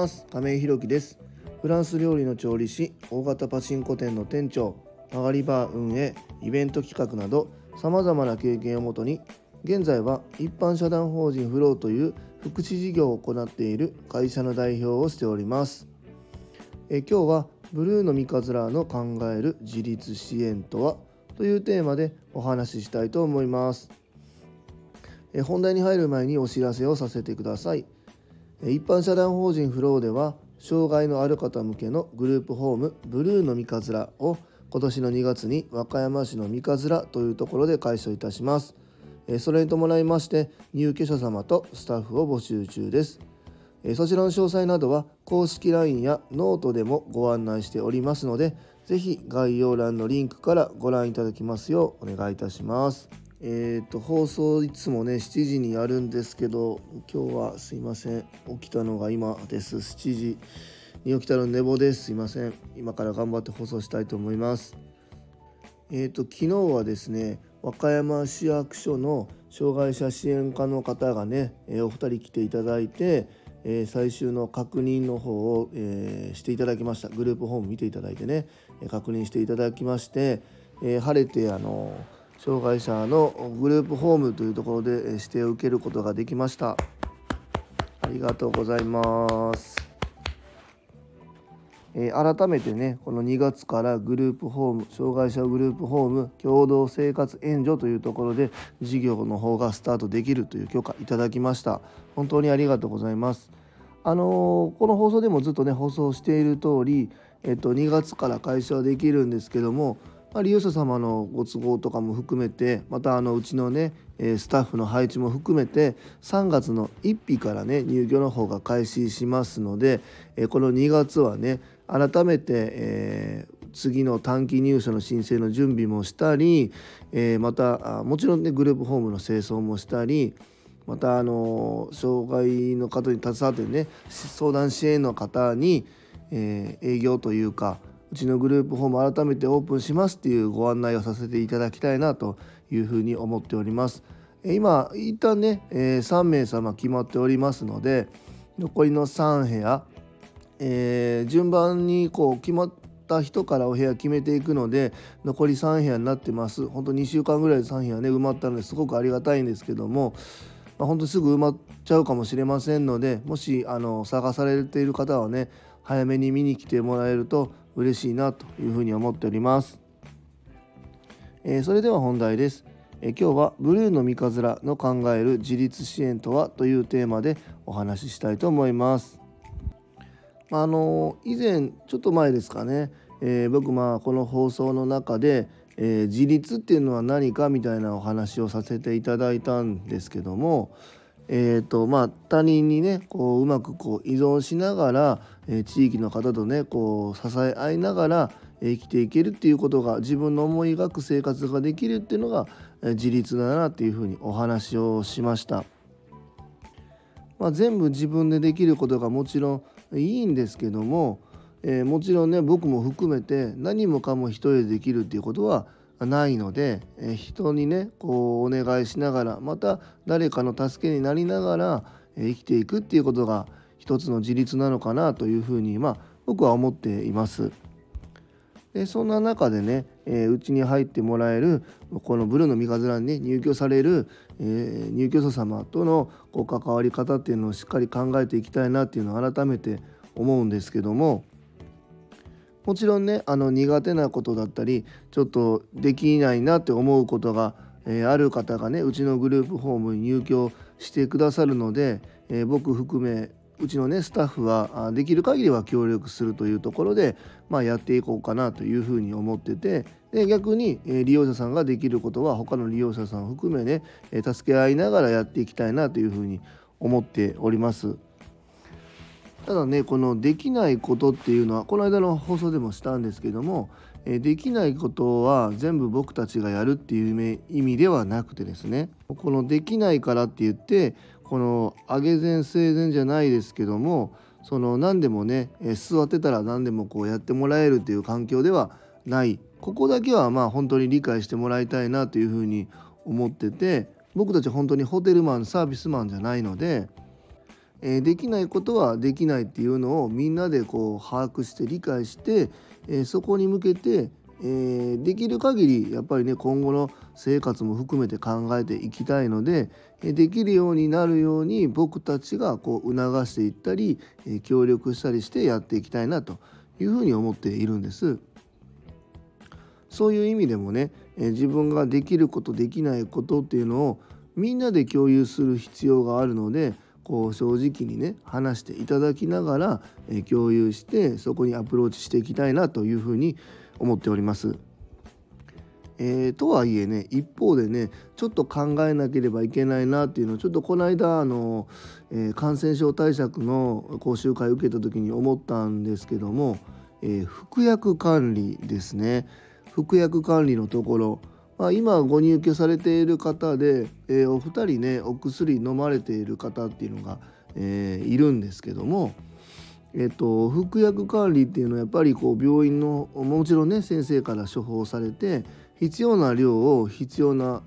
ます。亀井弘樹です。フランス料理の調理師大型パチンコ店の店長曲がりバー運営イベント企画などさまざまな経験をもとに現在は一般社団法人フローという福祉事業を行っている会社の代表をしております。え今日はブルーの三日面の考える自立支援とはというテーマでお話ししたいと思います。え本題に入る前にお知らせをさせてください。一般社団法人フローでは障害のある方向けのグループホームブルーノ三葛を今年の2月に和歌山市の三葛というところで開所いたしますそれに伴いまして入居者様とスタッフを募集中ですそちらの詳細などは公式 LINE やノートでもご案内しておりますので是非概要欄のリンクからご覧いただきますようお願いいたします。え、ー、と放送いつもね7時にやるんですけど今日はすいません。起きたのが今です。7時に起きたの寝坊です。すいません。今から頑張って放送したいと思います。えっ、ー、と昨日はですね和歌山市役所の障害者支援課の方がね、え、お二人来ていただいてえ、最終の確認の方を、え、していただきました。グループホーム見ていただいてね、確認していただきまして、え、晴れてあの障害者のグループホームというところで指定を受けることができました。ありがとうございます。えー、改めてねこの2月からグループホーム障害者グループホーム共同生活援助というところで事業の方がスタートできるという許可いただきました。本当にありがとうございます。あのー、この放送でもずっとね放送している通りえっと2月から開始はできるんですけどもまあ、利用者様のご都合とかも含めてまたあのうちのねスタッフの配置も含めて3月の1日からね入居の方が開始しますのでこの2月はね改めて、えー、次の短期入所の申請の準備もしたり、えー、またもちろんねグループホームの清掃もしたりまたあの障害の方に携わってね相談支援の方に、えー、営業というかうちのグループホーム改めてオープンしますっていうご案内をさせていただきたいなというふうに思っております。今一旦ね、えー、3名様決まっておりますので残りの3部屋えー、順番にこう決まった人からお部屋決めていくので残り3部屋になってます本当2週間ぐらいで3部屋ね埋まったのですごくありがたいんですけども、まあ、本当すぐ埋まっちゃうかもしれませんのでもしあの探されている方はね早めに見に来てもらえると嬉しいなというふうに思っております、えー、それでは本題です。え今日はブルーの三日面の考える自立支援とはというテーマでお話ししたいと思います。あの以前ちょっと前ですかね、えー、僕まあこの放送の中で、えー、自立っていうのは何かみたいなお話をさせていただいたんですけども、えーとまあ、他人にねこううまくこう依存しながら、えー、地域の方とねこう支え合いながら生きていけるっていうことが自分の思い描く生活ができるっていうのが、えー、自立だなっていうふうにお話をしました。まあ、全部自分でできることがもちろんいいんですけども、えー、もちろんね僕も含めて何もかも一人でできるっていうことはないので、えー、人にねこうお願いしながらまた誰かの助けになりながら、えー、生きていくっていうことが一つの自立なのかなというふうにまあ僕は思っています。でそんな中でねうち、えー、に入ってもらえるこのブルーの三日面に、ね、入居される、えー、入居者様とのこう関わり方っていうのをしっかり考えていきたいなっていうのを改めて思うんですけどももちろんねあの苦手なことだったりちょっとできないなって思うことが、えー、ある方がねうちのグループホームに入居してくださるので、え僕含めうちのねスタッフはできる限りは協力するというところで、まあ、やっていこうかなというふうに思っててで逆にえ利用者さんができることは他の利用者さんを含めねえ助け合いながらやっていきたいなというふうに思っております。ただねこのできないことっていうのはこの間の放送でもしたんですけどもえできないことは全部僕たちがやるっていう意味ではなくてですねこのできないからって言ってこの上げ前生前じゃないですけどもその何でもね座ってたら何でもこうやってもらえるっていう環境ではない。ここだけはまあ本当に理解してもらいたいなというふうに思ってて僕たち本当にホテルマンサービスマンじゃないのでえできないことはできないっていうのをみんなでこう把握して理解して、えそこに向けて、えできる限りやっぱりね今後の生活も含めて考えていきたいので、えできるようになるように僕たちがこう促していったり、え協力したりしてやっていきたいなというふうに思っているんです。そういう意味でもね、え自分ができることできないことっていうのをみんなで共有する必要があるのでこう正直にね話していただきながら、え共有してそこにアプローチしていきたいなというふうに思っております。えー、とはいえね一方でねちょっと考えなければいけないなっていうのをちょっとこの間あの、えー、感染症対策の講習会受けた時に思ったんですけども、えー、服薬管理ですね服薬管理のところまあ、今ご入居されている方で、えー、お二人ねお薬飲まれている方っていうのが、えー、いるんですけども、えーと、服薬管理っていうのはやっぱりこう病院のもちろんね先生から処方されて必要な量を必要な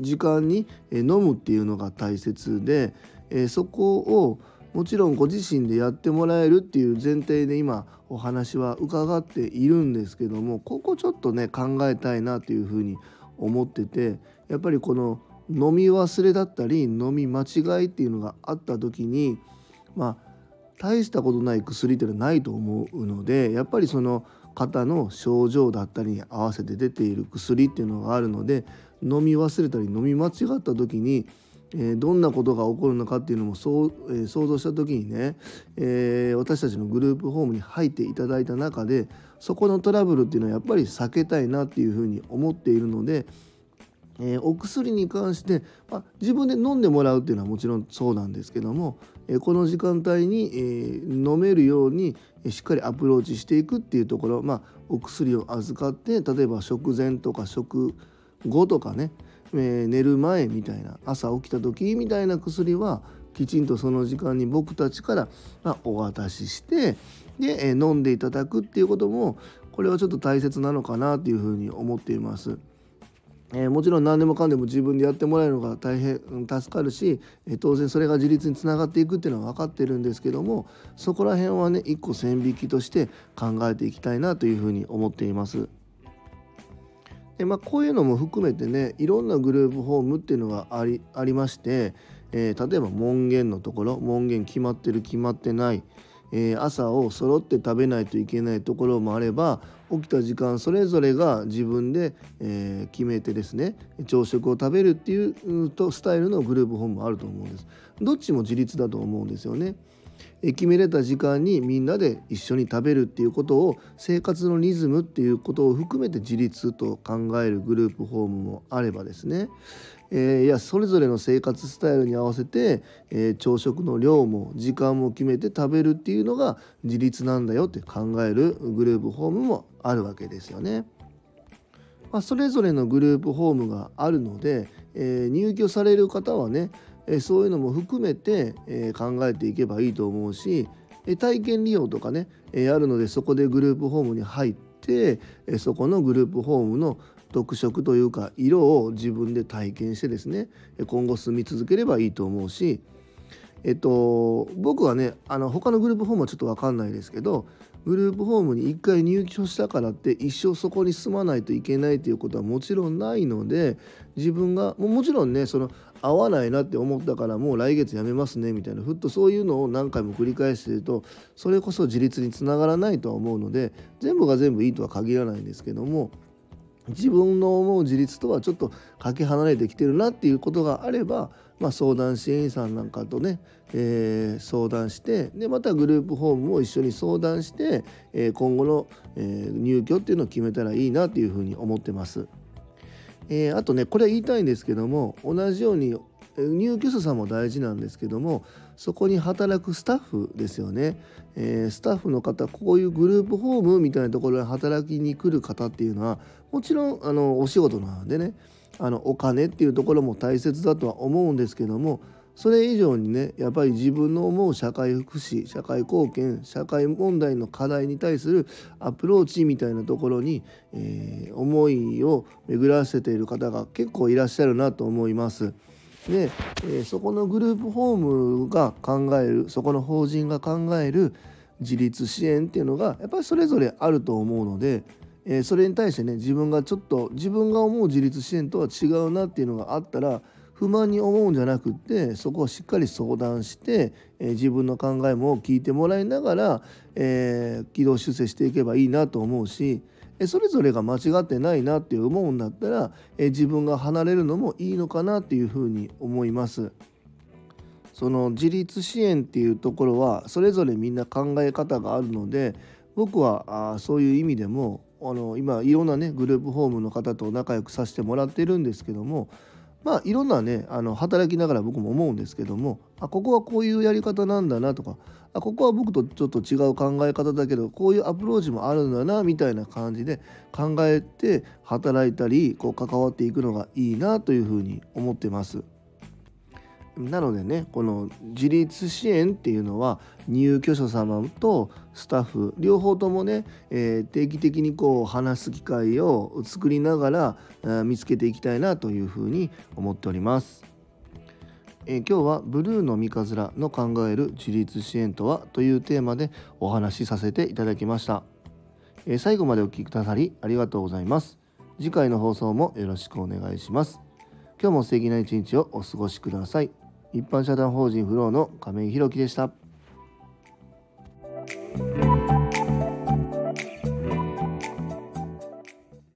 時間に飲むっていうのが大切で、えー、そこをもちろんご自身でやってもらえるっていう前提で今お話は伺っているんですけどもここちょっとね考えたいなというふうに思っててやっぱりこの飲み忘れだったり飲み間違いっていうのがあった時にまあ大したことない薬っていうのはないと思うのでやっぱりその方の症状だったりに合わせて出ている薬っていうのがあるので飲み忘れたり飲み間違った時にえー、どんなことが起こるのかっていうのもそう、えー、想像した時にね、えー、私たちのグループホームに入っていただいた中でそこのトラブルっていうのはやっぱり避けたいなっていうふうに思っているので、えお薬に関して、まあ、自分で飲んでもらうっていうのはもちろんそうなんですけども、えこの時間帯に、え飲めるようにしっかりアプローチしていくっていうところ、まあ、お薬を預かって例えば食前とか食後とかねえー、寝る前みたいな朝起きた時みたいな薬はきちんとその時間に僕たちから、ま、お渡ししてで、え、飲んでいただくっていうこともこれはちょっと大切なのかなっていうふうに思っています。えー、もちろん何でもかんでも自分でやってもらえるのが大変助かるし、えー、当然それが自立につながっていくっていうのは分かってるんですけどもそこら辺はね一個線引きとして考えていきたいなというふうに思っています。でまあ、こういうのも含めてねいろんなグループホームっていうのがありありまして、えー、例えば門限のところ門限決まってる決まってない、えー、朝を揃って食べないといけないところもあれば起きた時間それぞれが自分で、えー、決めてですね朝食を食べるっていうとスタイルのグループホームもあると思うんです。どっちも自立だと思うんですよね。決めれた時間にみんなで一緒に食べるっていうことを生活のリズムっていうことを含めて自立と考えるグループホームもあればですね、えー、いやそれぞれの生活スタイルに合わせて、えー、朝食の量も時間も決めて食べるっていうのが自立なんだよって考えるグループホームもあるわけですよね。まあ、それぞれのグループホームがあるので、えー、入居される方はねえそういうのも含めて、え考えていけばいいと思うし、え体験利用とかね、えあるのでそこでグループホームに入って、えそこのグループホームの特色というか色を自分で体験してですね今後住み続ければいいと思うしえっと僕はねあの他のグループホームはちょっと分かんないですけどグループホームに1回入居したからって一生そこに住まないといけないということはもちろんないので自分がもちろんねその合わないなって思ったからもう来月辞めますねみたいなふっとそういうのを何回も繰り返してるとそれこそ自立につながらないとは思うので全部が全部いいとは限らないんですけども自分の思う自立とはちょっとかけ離れてきてるなっていうことがあればまあ、相談支援員さんなんかとね、えー、相談してでまたグループホームも一緒に相談して、えー、今後の、えー、入居っていうのを決めたらいいなというふうに思ってます。えー、あとねこれは言いたいんですけども同じように入居者さんも大事なんですけどもそこに働くスタッフですよね、えー、スタッフの方こういうグループホームみたいなところに働きに来る方っていうのはもちろんあのお仕事なのでねあのお金っていうところも大切だとは思うんですけどもそれ以上にねやっぱり自分の思う社会福祉社会貢献社会問題の課題に対するアプローチみたいなところに、えー、思いを巡らせている方が結構いらっしゃるなと思います。で、えー、そこのグループホームが考えるそこの法人が考える自立支援っていうのがやっぱりそれぞれあると思うので、えー、それに対してね自分がちょっと自分が思う自立支援とは違うなっていうのがあったら不満に思うんじゃなくってそこをしっかり相談して、えー、自分の考えも聞いてもらいながら、えー、軌道修正していけばいいなと思うしえそれぞれが間違ってないなって思うんだったら、え自分が離れるのもいいのかなっていうふうに思います。その自立支援っていうところはそれぞれみんな考え方があるので僕はあそういう意味でもあの今いろんなねグループホームの方と仲良くさせてもらってるんですけどもまあいろんなねあの働きながら僕も思うんですけどもあここはこういうやり方なんだなとかあここは僕とちょっと違う考え方だけどこういうアプローチもあるんだなみたいな感じで考えて働いたりこう関わっていくのがいいなというふうに思ってます。なのでねこの自立支援っていうのは入居者様とスタッフ両方ともね、えー、定期的にこう話す機会を作りながら見つけていきたいなというふうに思っております。えー、今日はブルーの三日面の考える自立支援とはというテーマでお話しさせていただきました、え、最後までお聴きくださりありがとうございます。次回の放送もよろしくお願いします。今日も素敵な一日をお過ごしください。一般社団法人フローの亀井宏樹でした。